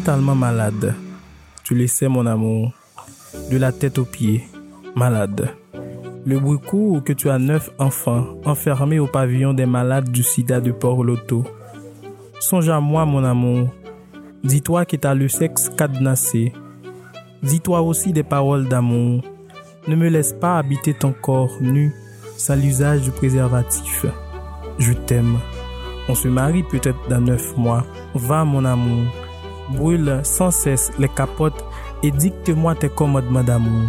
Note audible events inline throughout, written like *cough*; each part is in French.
totalement malade. Tu le sais, mon amour. De la tête aux pieds, malade. Le bruit court que tu as neuf enfants enfermés au pavillon des malades du sida de Port-Loto. Songe à moi, mon amour. Dis-toi que t'as le sexe cadenassé. Dis-toi aussi des paroles d'amour. Ne me laisse pas habiter ton corps nu sans l'usage du préservatif. Je t'aime. On se marie peut-être dans neuf mois. Va, mon amour. Brûle sans cesse les capotes et dicte-moi tes commandements d'amour.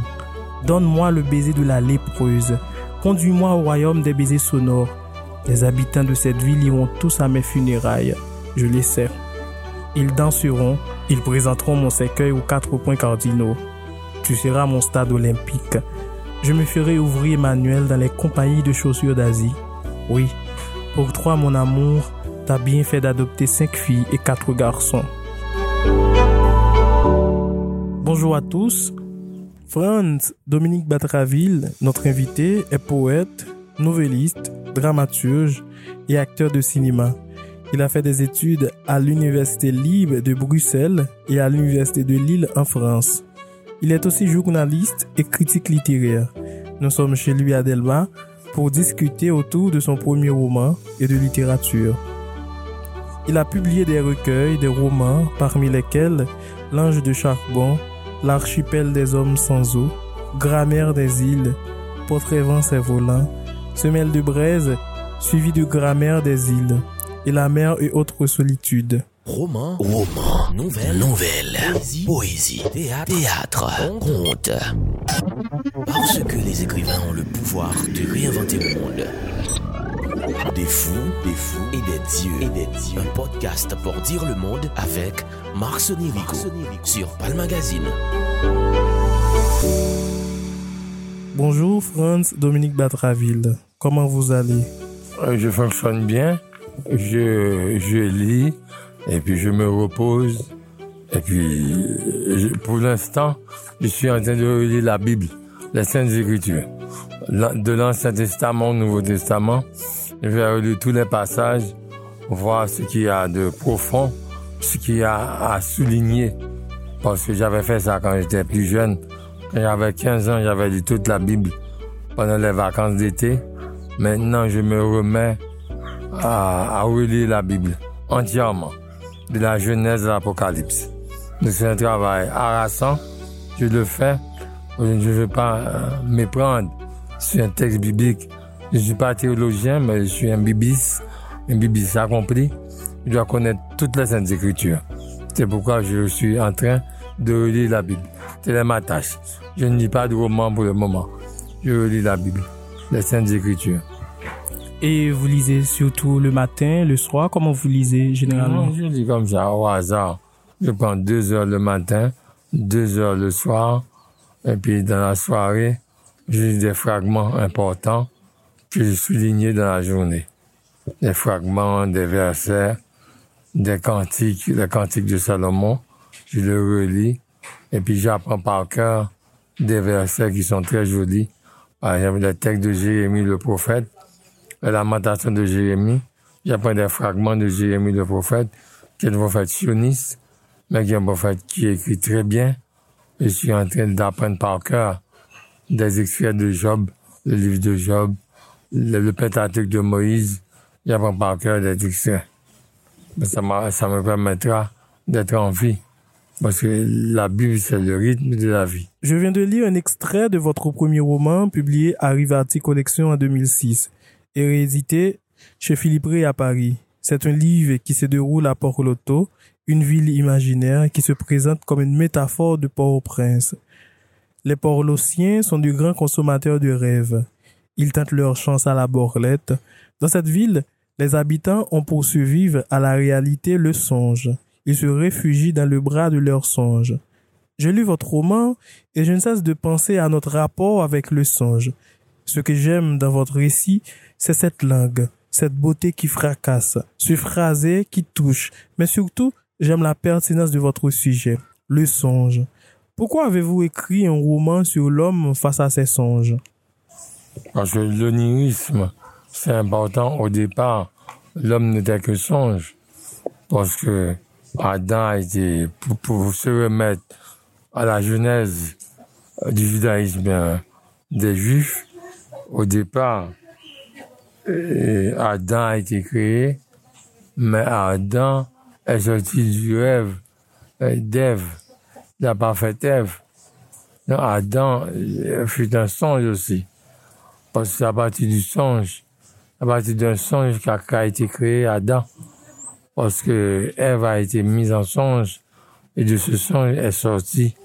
Donne-moi le baiser de la lépreuse. Conduis-moi au royaume des baisers sonores. Les habitants de cette ville iront tous à mes funérailles. Je les sais. Ils danseront, ils présenteront mon cercueil aux quatre points cardinaux. Tu seras mon stade olympique. Je me ferai ouvrir manuel dans les compagnies de chaussures d'Asie. Oui, pour toi, mon amour, t'as bien fait d'adopter cinq filles et quatre garçons. Bonjour à tous. Franz Dominique Batraville, notre invité, est poète, novelliste, dramaturge et acteur de cinéma. Il a fait des études à l'Université libre de Bruxelles et à l'Université de Lille en France. Il est aussi journaliste et critique littéraire. Nous sommes chez lui à Delma pour discuter autour de son premier roman et de littérature. Il a publié des recueils, des romans, parmi lesquels L'Ange de Charbon, L'archipel des hommes sans eau, Grammaire des îles, Portrait vent et volant, Semelle de braise, suivi de Grammaire des îles, et La mer et autres solitudes. Roman, roman, nouvelle, nouvelle, poésie, poésie. Théâtre, théâtre, conte. Parce que les écrivains ont le pouvoir de réinventer le monde. Des fous, des fous et des dieux, et des dieux. Un podcast pour dire le monde avec Marc Sonirico sur Pal Magazine. Bonjour Franz Dominique Batraville. Comment vous allez? Euh, Je fonctionne bien. Je, je lis et puis je me repose. Et puis, je- pour l'instant, je suis en train de lire la Bible, les Saintes Écritures. De l'Ancien Testament au Nouveau Testament. Je vais relire tous les passages, voir ce qu'il y a de profond, ce qu'il y a à souligner. Parce que j'avais fait ça quand j'étais plus jeune. Quand j'avais 15 ans, j'avais lu toute la Bible pendant les vacances d'été. Maintenant, je me remets à, à relire la Bible entièrement, de la Genèse à l'Apocalypse. C'est un travail harassant. Je le fais. Je ne veux pas euh, méprendre sur un texte biblique. Je ne suis pas théologien, mais je suis un bibis, un bibis accompli. Je dois connaître toutes les Saintes Écritures. C'est pourquoi je suis en train de relire la Bible. C'est ma tâche. Je ne lis pas de roman pour le moment. Je relis la Bible, les Saintes Écritures. Et vous lisez surtout le matin, le soir? Comment vous lisez généralement? Non, je lis comme ça, au hasard. Je prends deux heures le matin, deux heures le soir, et puis dans la soirée, je lis des fragments importants que j'ai soulignés dans la journée. Des fragments, des versets, des cantiques, les cantiques de Salomon, je le relis, et puis j'apprends par cœur des versets qui sont très jolis. Par exemple, le texte de Jérémie le prophète, la lamentation de Jérémie, J'apprends des fragments de Jérémie le prophète, qui est un prophète sioniste, mais qui est un prophète qui écrit très bien. Je suis en train d'apprendre par cœur des extraits de Job, le livre de Job, le, le Pentateuque de Moïse. J'apprends par cœur extraits. Mais Ça, ça me permettra d'être en vie. Parce que la Bible, c'est le rythme de la vie. Je viens de lire un extrait de votre premier roman publié à Rivati Collection en 2006 et réédité chez Philippe Ray à Paris. C'est un livre qui se déroule à Port-Loto, une ville imaginaire qui se présente comme une métaphore de Port-au-Prince. Les Port-Lociens sont de grands consommateurs de rêves. Ils tentent leur chance à la borlette. Dans cette ville, les habitants ont pour survivre à la réalité le songe. Ils se réfugient dans le bras de leur songe. Je lis votre roman et je ne cesse de penser à notre rapport avec le songe. Ce que j'aime dans votre récit, c'est cette langue, cette beauté qui fracasse, ce phrasé qui touche, mais surtout, j'aime la pertinence de votre sujet, le songe. Pourquoi avez-vous écrit un roman sur l'homme face à ses songes? Parce que l'onirisme, c'est important au départ. L'homme n'était que songe. Parce que Adam a été, pour, se remettre à la genèse du judaïsme des Juifs, au départ, et Adam a été créé, mais Adam est sorti du rêve euh, d'Ève, la parfaite Ève. Adam euh, fut un songe aussi, parce que c'est à partir du songe, à partir d'un songe qu'a été créé Adam, parce que Ève a été mise en songe, et de ce songe est sorti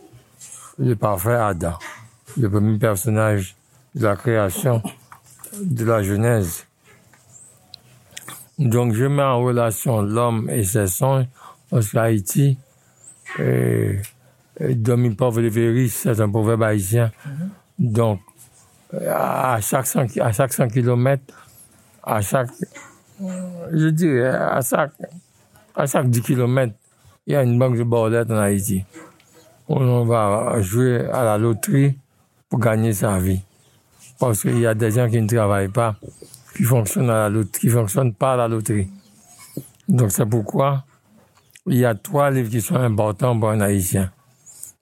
le parfait Adam, le premier personnage de la création de la Genèse. Donc, je mets en relation l'homme et ses songes, parce qu'Haïti, euh, Domi pauvre le c'est un proverbe haïtien. Donc, à chaque 100, à chaque 100 km, à chaque, je dirais, à chaque, à chaque 10 km, il y a une banque de bordettes en Haïti. On va jouer à la loterie pour gagner sa vie. Parce qu'il y a des gens qui ne travaillent pas, qui fonctionnent à la loterie, qui fonctionnent pas à la loterie. Donc c'est pourquoi il y a trois livres qui sont importants pour un Haïtien.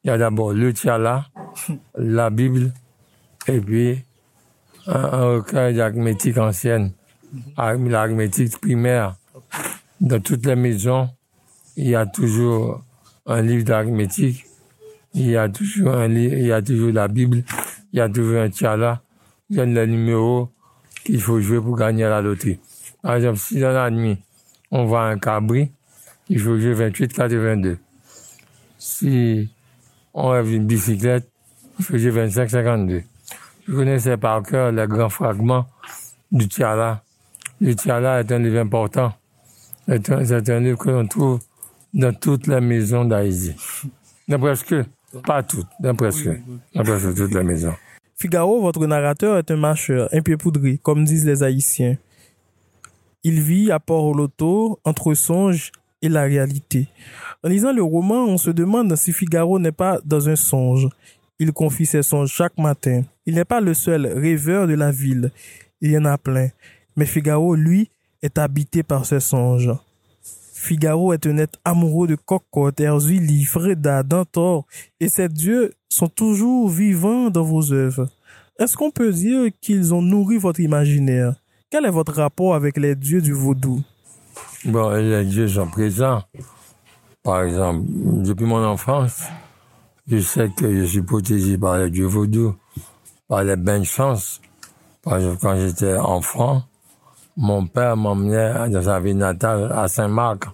Il y a d'abord le Tiala, la Bible, et puis un, recueil d'arithmétique ancienne, l'arithmétique primaire. Dans toutes les maisons, il y a toujours un livre d'arithmétique, il y a toujours un livre, il y a toujours la Bible, il y a toujours un Tiala, il y a le numéro qu'il faut jouer pour gagner la loterie. Par exemple, si dans la nuit, on voit un cabri, il faut jouer 28 82. Si on rêve une bicyclette, il faut jouer 25 52. Je connaissais par cœur les grands fragments du Tiala. Le Tiala est un livre important. C'est un, livre que l'on trouve dans toutes les maisons d'Haïti. Dans presque, pas toutes, dans presque, dans presque toutes les maisons. Figaro, votre narrateur, est un marcheur, un pied poudré, comme disent les Haïtiens. Il vit à Port-Loto, entre songe et la réalité. En lisant le roman, on se demande si Figaro n'est pas dans un songe. Il confie ses songes chaque matin. Il n'est pas le seul rêveur de la ville. Il y en a plein. Mais Figaro, lui, est habité par ses songes. Figaro est un être amoureux de Cocotte, Erzuli, Freda, Dantor, et ces dieux sont toujours vivants dans vos œuvres. Est-ce qu'on peut dire qu'ils ont nourri votre imaginaire? Quel est votre rapport avec les dieux du vaudou? Bon, les dieux sont présents. Par exemple, depuis mon enfance, je sais que je suis protégé par les dieux vaudou, par les bonnes chances. Par exemple, quand j'étais enfant, mon père m'emmenait dans sa ville natale à Saint-Marc.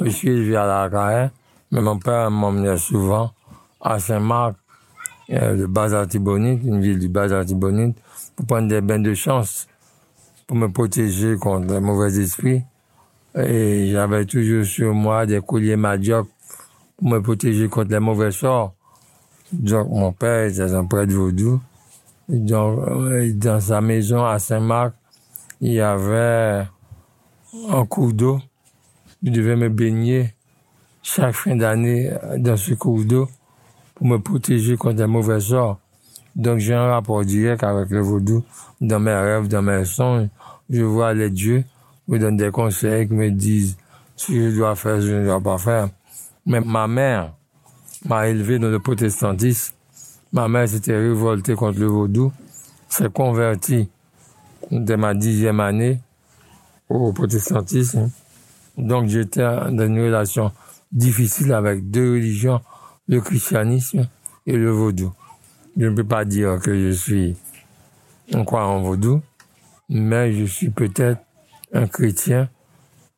Je suis à la Carré, mais mon père m'emmenait souvent à Saint-Marc, euh, le Bas-Artibonite, une ville du Bas-Artibonite, pour prendre des bains de chance, pour me protéger contre les mauvais esprits. Et j'avais toujours sur moi des colliers madioc pour me protéger contre les mauvais sorts. Donc, mon père était un prêtre vaudou. Donc, euh, dans sa maison à Saint-Marc, il y avait un cours d'eau. Je devais me baigner chaque fin d'année dans ce cours d'eau pour me protéger contre les mauvais sorts. Donc j'ai un rapport direct avec le vaudou. Dans mes rêves, dans mes songes, je vois les dieux, me donnent des conseils, me disent ce que je dois faire, ce que je ne dois pas faire. Mais ma mère m'a élevé dans le protestantisme. Ma mère s'était révoltée contre le vaudou, s'est convertie de ma dixième année au protestantisme. Donc j'étais dans une relation difficile avec deux religions, le christianisme et le vaudou. Je ne peux pas dire que je suis on croit en vaudou, mais je suis peut-être un chrétien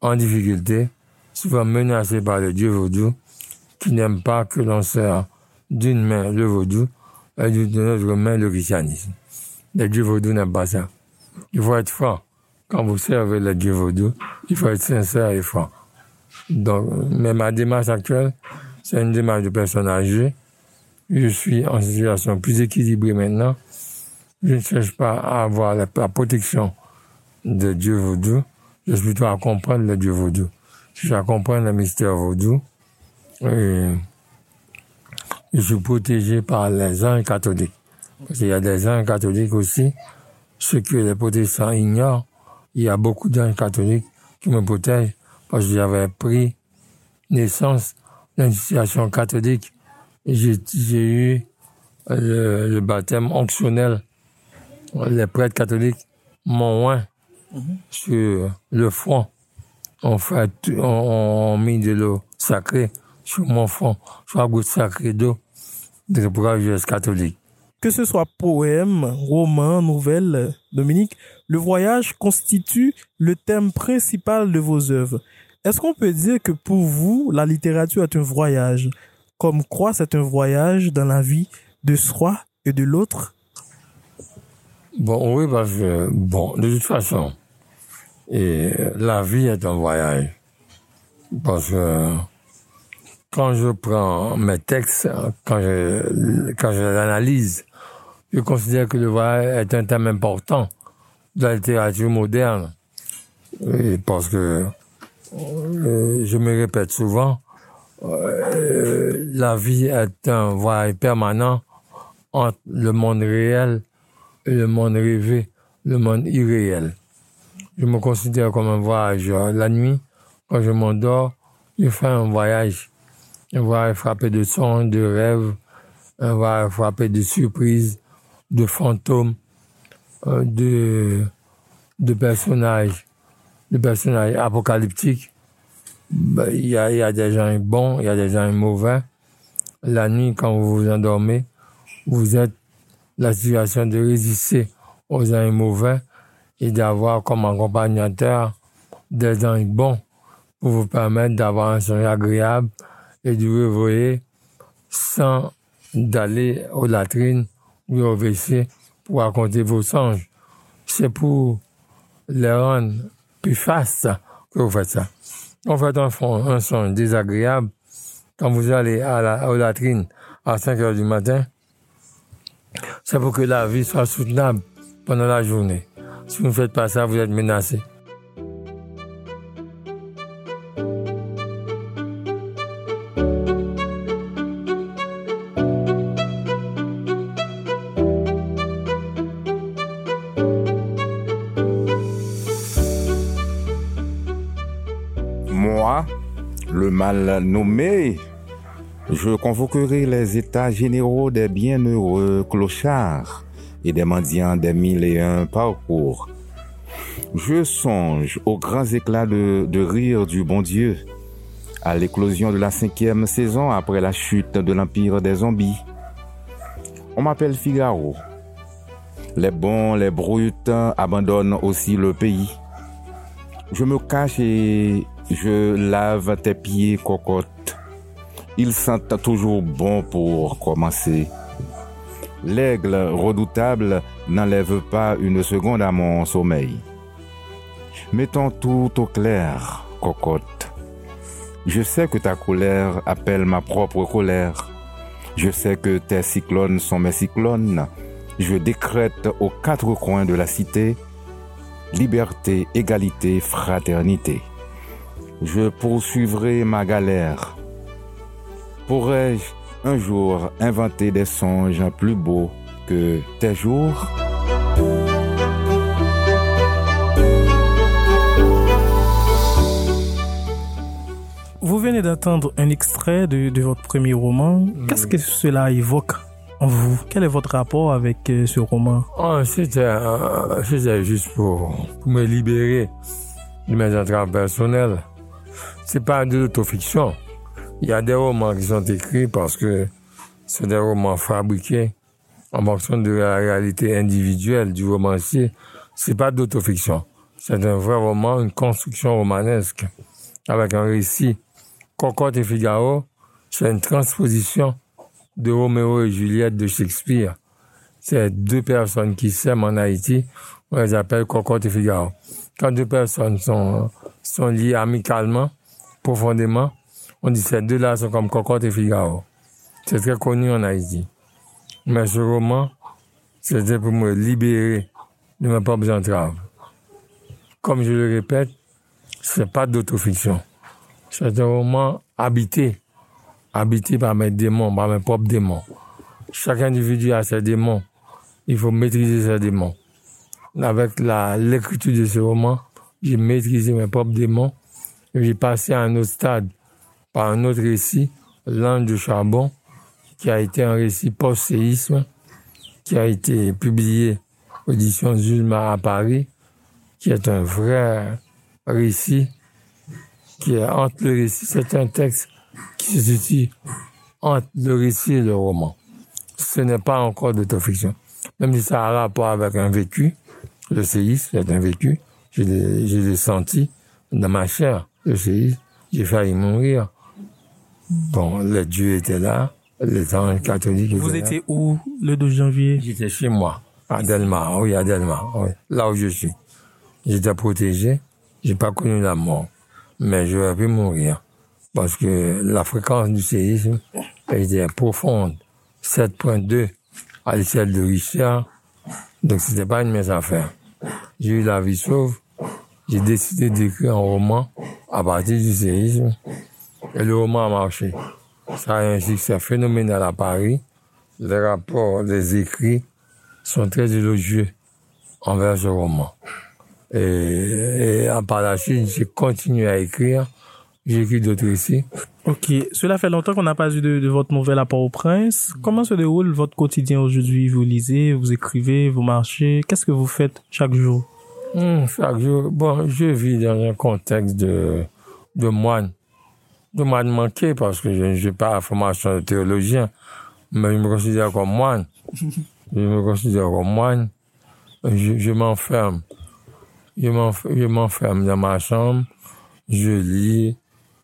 en difficulté, souvent menacé par le dieu vaudou, qui n'aime pas que l'on sert d'une main le vaudou et d'une autre main le christianisme. Le dieu vaudou n'aime pas ça. Il faut être franc. Quand vous servez le Dieu vaudou, il faut être sincère et franc. Donc, mais ma démarche actuelle, c'est une démarche de personne âgée. Je suis en situation plus équilibrée maintenant. Je ne cherche pas à avoir la, protection de Dieu vaudou. Je suis plutôt à comprendre le Dieu vaudou. Je suis à comprendre le mystère vaudou. Je suis protégé par les anges catholiques. Parce qu'il y a des anges catholiques aussi ce que les protestants ignorent, il y a beaucoup d'anges catholiques qui me protègent parce que j'avais pris naissance d'une situation catholique. J'ai eu le, baptême onctionnel. Les prêtres catholiques m'ont oint sur le front. On, fait, on, mis de l'eau sacrée sur mon front, sur goutte sacrée d'eau de la catholique. Que ce soit poème, roman, nouvelle, Dominique, le voyage constitue le thème principal de vos œuvres. Est-ce qu'on peut dire que pour vous, la littérature est un voyage, comme quoi c'est un voyage dans la vie de soi et de l'autre? Bon, oui, parce que, bon, de toute façon, et la vie est un voyage. Parce que quand je prends mes textes, quand je, quand je les analyse, je considère que le voyage est un thème important de la littérature moderne. Parce que euh, je me répète souvent, euh, la vie est un voyage permanent entre le monde réel et le monde rêvé, le monde irréel. Je me considère comme un voyageur. La nuit, quand je m'endors, je fais un voyage. Un voyage frappé de sons, de rêves, un voyage frappé de surprises, de fantômes, euh, de, de personnages le personnage apocalyptique, ben, il y, a, y a des gens bons, il y a des gens mauvais. La nuit, quand vous vous endormez, vous êtes la situation de résister aux gens mauvais et d'avoir comme accompagnateur des gens bons pour vous permettre d'avoir un songe agréable et de réveiller sans d'aller aux latrines ou au WC pour raconter vos songes. C'est pour les rendre plus fast que vous faites ça. On fait un, un son désagréable quand vous allez à la, latrine à 5 heures du matin. C'est pour que la vie soit soutenable pendant la journée. Si vous ne faites pas ça, vous êtes menacé. Mal nommé, je convoquerai les états généraux des bienheureux clochards et des mendiants des mille et un parcours. Je songe aux grands éclats de, rire du bon Dieu, à l'éclosion de la cinquième saison après la chute de l'empire des zombies. On m'appelle Figaro. Les bons, les brutes abandonnent aussi le pays. Je me cache et je lave tes pieds, cocotte. Ils sentent toujours bon pour commencer. L'aigle redoutable n'enlève pas une seconde à mon sommeil. Mettons tout au clair, cocotte. Je sais que ta colère appelle ma propre colère. Je sais que tes cyclones sont mes cyclones. Je décrète aux quatre coins de la cité liberté, égalité, fraternité je poursuivrai ma galère. Pourrais-je un jour inventer des songes plus beaux que tes jours? Vous venez d'entendre un extrait de, votre premier roman. Qu'est-ce que cela évoque en vous? Quel est votre rapport avec euh, ce roman? Oh, C'était juste pour, pour me libérer de mes entraves personnelles c'est pas de l'autofiction. Il y a des romans qui sont écrits parce que c'est des romans fabriqués en fonction de la réalité individuelle du romancier. C'est pas d'autofiction. C'est un vrai roman, une construction romanesque avec un récit. Cocotte et Figaro, c'est une transposition de Roméo et Juliette de Shakespeare. C'est deux personnes qui s'aiment en Haïti, on les appelle Cocotte et Figaro. Quand deux personnes sont, sont liées amicalement, profondément, on dit ces deux-là sont comme Cocotte et Figaro. C'est très connu en Haïti. Mais ce roman, c'était pour me libérer de mes propres entraves. Comme je le répète, c'est pas d'autofiction. C'est un roman habité, habité par mes démons, par mes propres démons. Chaque individu a ses démons. Il faut maîtriser ses démons. Avec l'écriture de ce roman, j'ai maîtrisé mes propres démons j'ai passé à un autre stade par un autre récit, L'Ange du charbon, qui a été un récit post-séisme, qui a été publié audition Zulma à Paris, qui est un vrai récit, qui est entre le récit, c'est un texte qui se situe entre le récit et le roman. Ce n'est pas encore d'autofiction. Même si ça a rapport avec un vécu, le séisme, c'est un vécu, je l'ai senti dans ma chair, le séisme, j'ai failli mourir. Bon, le Dieu était là, les anges catholiques Vous étiez où le 12 janvier? J'étais chez moi, à Delmar, oui, à Delmar, oui, là où je suis. J'étais protégé, j'ai pas connu la mort, mais j'aurais pu mourir parce que la fréquence du séisme était profonde, 7.2 à l'échelle de Richard, donc c'était pas une messe à faire. J'ai eu la vie sauve, j'ai décidé d'écrire un roman à partir du séisme et le roman a marché. Ça a un succès phénoménal à Paris. Les rapports, les écrits sont très élogieux envers ce roman. Et, et par la suite, j'ai continué à écrire. J'ai écrit d'autres récits. Ok. Cela fait longtemps qu'on n'a pas eu de, votre nouvelle à Port-au-Prince. Comment se déroule votre quotidien aujourd'hui? Vous lisez, vous écrivez, vous marchez. Qu'est-ce que vous faites chaque jour? Hmm. Bon, je vis dans un contexte de, de moine de moine manqué parce que je n'ai pas la formation de théologien, mais je me considère comme moine. je me considère comme moine. Je, m'enferme. Je m'enferme dans ma chambre, je lis,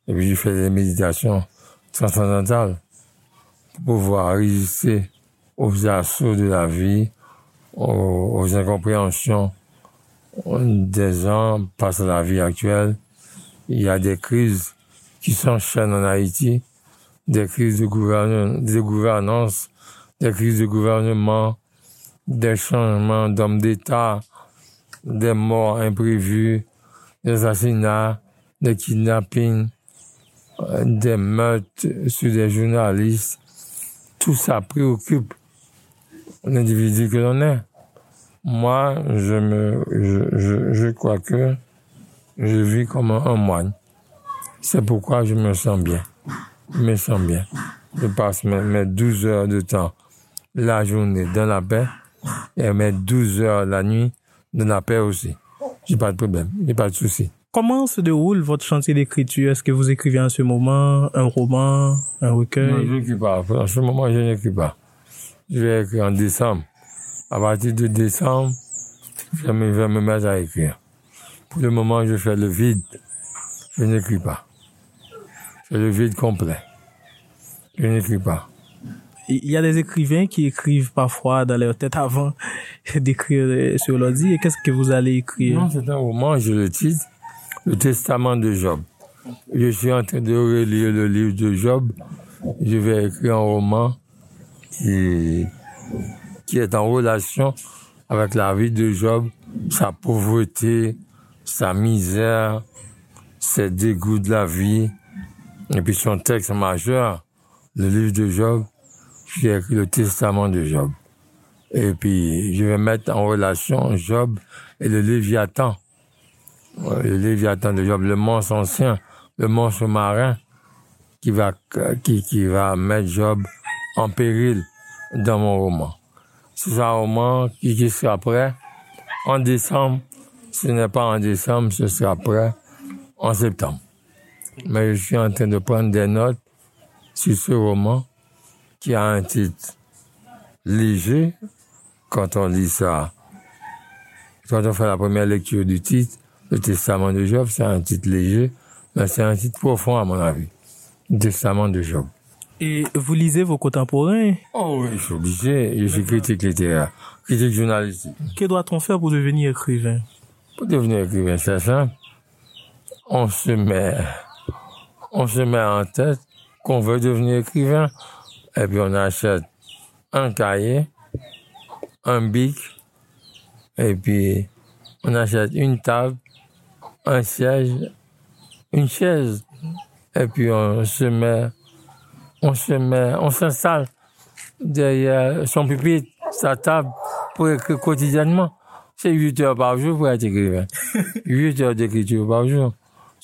et puis je fais des méditations transcendantales pour pouvoir résister aux assauts de la vie, aux incompréhensions des gens à la vie actuelle. Il y a des crises qui s'enchaînent en Haïti, des crises de, gouvernance, des crises de gouvernement, des changements d'hommes d'État, des morts imprévues, des assassinats, des kidnappings, des meurtres sur des journalistes. Tout ça préoccupe l'individu que l'on est. Moi, je me, je, je, crois que je vis comme un moine. C'est pourquoi je me sens bien. Je me sens bien. Je passe mes, 12 heures de temps la journée dans la paix et mes 12 heures la nuit dans la paix aussi. J'ai pas de problème, j'ai pas de souci. Comment se déroule votre chantier d'écriture? Est-ce que vous écrivez en ce moment un roman, un recueil? Non, je n'écris pas. En ce moment, je n'écris pas. Je vais écrire en décembre. À partir de décembre, je vais me mettre à écrire. Pour le moment, je fais le vide. Je n'écris pas. C'est le vide complet. Je n'écris pas. Il y a des écrivains qui écrivent parfois dans leur tête avant *laughs* d'écrire sur l'ordi. Et qu'est-ce que vous allez écrire? Non, c'est un roman, je le titre, Le Testament de Job. Je suis en train de relire le livre de Job. Je vais écrire un roman qui, qui est en relation avec la vie de Job, sa pauvreté, sa misère, ses dégoûts de la vie, et puis son texte majeur, le livre de Job, j'ai écrit le testament de Job. Et puis, je vais mettre en relation Job et le Léviathan. Le Léviathan de Job, le monstre ancien, le monstre marin, qui va, qui, qui va mettre Job en péril dans mon roman. C'est un roman qui, qui sera prêt en décembre. Ce n'est pas en décembre, ce sera prêt en septembre mais je suis en train de prendre des notes sur ce roman qui a un titre léger. Quand on lit ça, quand on fait la première lecture du titre, le Testament de Job, c'est un titre léger, mais c'est un titre profond à mon avis. Le Testament de Job. Et vous lisez vos contemporains? Oh oui, je suis obligé. Je suis critique littéraire, critique journalistique. Que doit-on faire pour devenir écrivain? Pour devenir écrivain, c'est simple. On se met on se met en tête qu'on veut devenir écrivain, et puis on achète un cahier, un bic, et puis on achète une table, un siège, une chaise, et puis on se met, on se met, on s'installe derrière son pupitre, sa table, pour écrire quotidiennement. C'est 8 heures par jour pour être écrivain. *laughs* 8 heures d'écriture par jour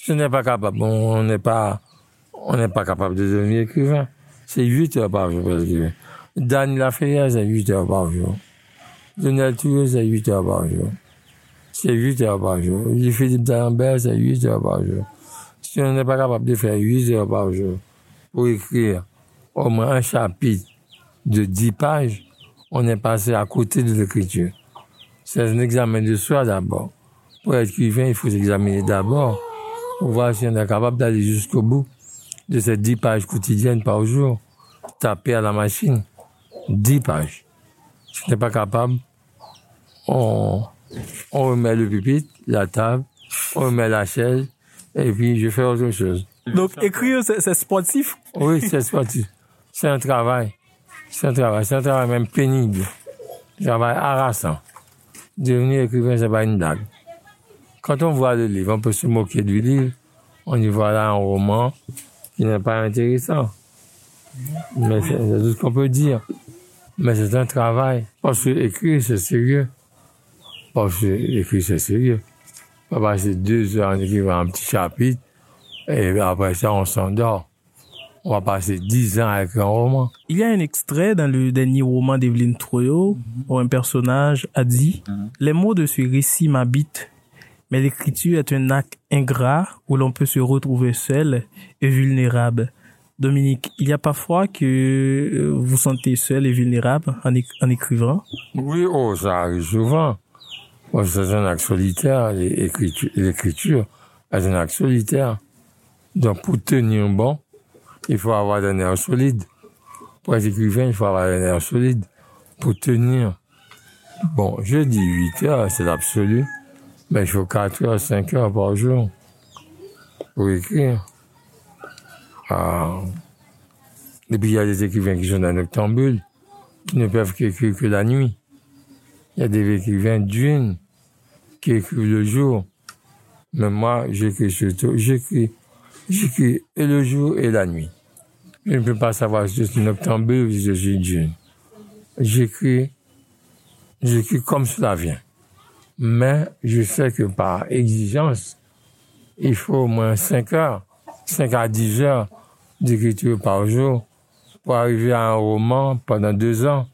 ce n'est pas capable. On n'est pas, on n'est pas capable de devenir écrivain. C'est 8 heures par jour pour l'écrivain. Dan Lafayette, c'est 8 heures par jour. Lionel Touré, c'est 8 heures par jour. C'est 8 heures par jour. Philippe D'Alembert, c'est 8 heures par jour. Si on n'est pas capable de faire 8 heures par jour pour écrire au moins un chapitre de 10 pages, on est passé à côté de l'écriture. C'est un examen de soi d'abord. Pour être écrivain, il faut s'examiner d'abord pour voir si on est capable d'aller jusqu'au bout de ces 10 pages quotidiennes par jour. Taper à la machine. 10 pages. Si on n'est pas capable, on, on remet le pupitre, la table, on remet la chaise, et puis je fais autre chose. Donc écrire, c'est c'est sportif? Oui, c'est sportif. C'est un travail. C'est un travail. C'est un travail même pénible. Un travail harassant. Devenir écrivain, c'est pas une blague. Quand on voit le livre, on peut se moquer du livre. On y voit là un roman qui n'est pas intéressant. Mais c'est tout ce qu'on peut dire. Mais c'est un travail. Parce que écrire, c'est sérieux. Parce que écrire, c'est sérieux. On va passer deux heures en écrivant un petit chapitre. Et après ça, on s'endort. On va passer dix ans avec un roman. Il y a un extrait dans le dernier roman d'Evelyne Troyo où un personnage a dit Les mots de ce récit m'habitent, mais l'écriture est un acte ingrat où l'on peut se retrouver seul et vulnérable. Dominique, il y a parfois que euh, vous sentez seul et vulnérable en, en écrivant. Oui, oh, ça arrive souvent. Moi, c'est un acte solitaire. L'écriture, l'écriture est un acte solitaire. Donc, pour tenir bon, il faut avoir des nerfs solides. Pour être écrivain, il faut avoir des nerfs solides. Pour tenir. Bon, je dis 8 heures, c'est l'absolu. Mais il faut 4 heures, 5 heures par jour pour écrire. Ah. Et puis, il y a des écrivains qui sont dans noctambule, qui ne peuvent qu'écrire que la nuit. Il y a des écrivains d'une qui écrivent le jour. Mais moi, j'écris surtout, j'écris, j'écris et le jour et la nuit. Je ne peux pas savoir si je suis noctambule ou si je suis d'une. J'écris, j'écris comme cela vient. Mais je sais que par exigence, il faut au moins 5 heures, 5 à 10 heures d'écriture par jour pour arriver à un roman pendant deux ans.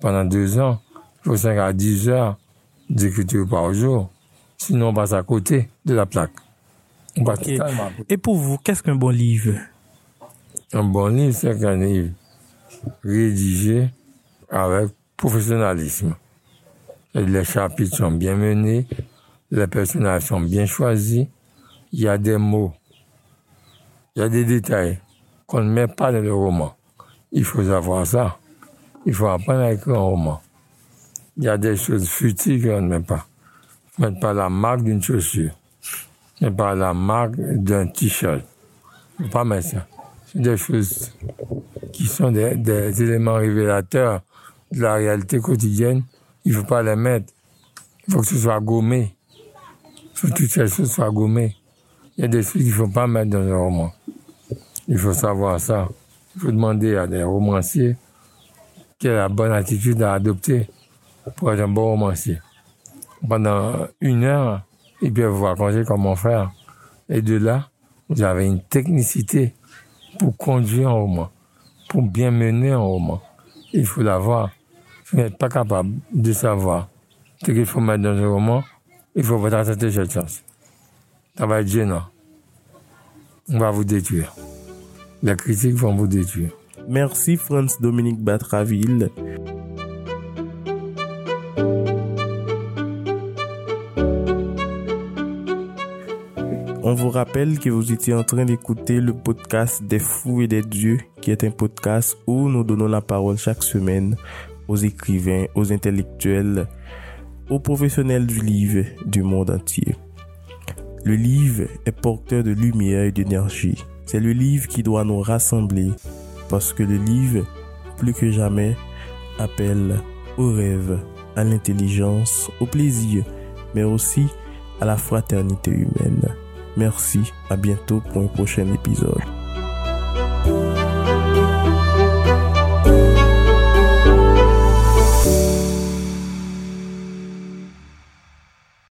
Pendant deux ans, il faut 5 à 10 heures d'écriture par jour. Sinon, on passe à côté de la plaque. On passe totalement. Et pour vous, qu'est-ce qu'un bon livre? Un bon livre, c'est un livre rédigé avec professionnalisme. Les chapitres sont bien menés, les personnages sont bien choisis, il y a des mots, il y a des détails qu'on ne met pas dans le roman. Il faut savoir ça. Il faut apprendre à écrire un roman. Il y a des choses futiles qu'on ne met pas. Ne met pas la marque d'une chaussure. Ne met pas la marque d'un t-shirt. Il ne pas mettre ça. Des choses qui sont des, des éléments révélateurs de la réalité quotidienne. Il ne faut pas les mettre. Il faut que ce soit gommé. Il faut que toutes ces choses soient gommées. Il y a des choses qu'il ne faut pas mettre dans un roman. Il faut savoir ça. Il faut demander à des romanciers quelle est la bonne attitude à adopter pour être un bon romancier. Pendant une heure, ils peuvent vous raconter comment faire. Et de là, vous avez une technicité pour conduire un roman, pour bien mener un roman. Il faut l'avoir. Vous n'êtes pas capable de savoir ce qu'il faut mettre dans un roman, il faut vous tenter cette chance. Ça va être gênant. On va vous détruire. Les critiques vont vous détruire. Merci Franz Dominique Batraville. On vous rappelle que vous étiez en train d'écouter le podcast des fous et des dieux, qui est un podcast où nous donnons la parole chaque semaine aux écrivains, aux intellectuels, aux professionnels du livre du monde entier. Le livre est porteur de lumière et d'énergie. C'est le livre qui doit nous rassembler parce que le livre, plus que jamais, appelle au rêve, à l'intelligence, au plaisir, mais aussi à la fraternité humaine. Merci, à bientôt pour un prochain épisode.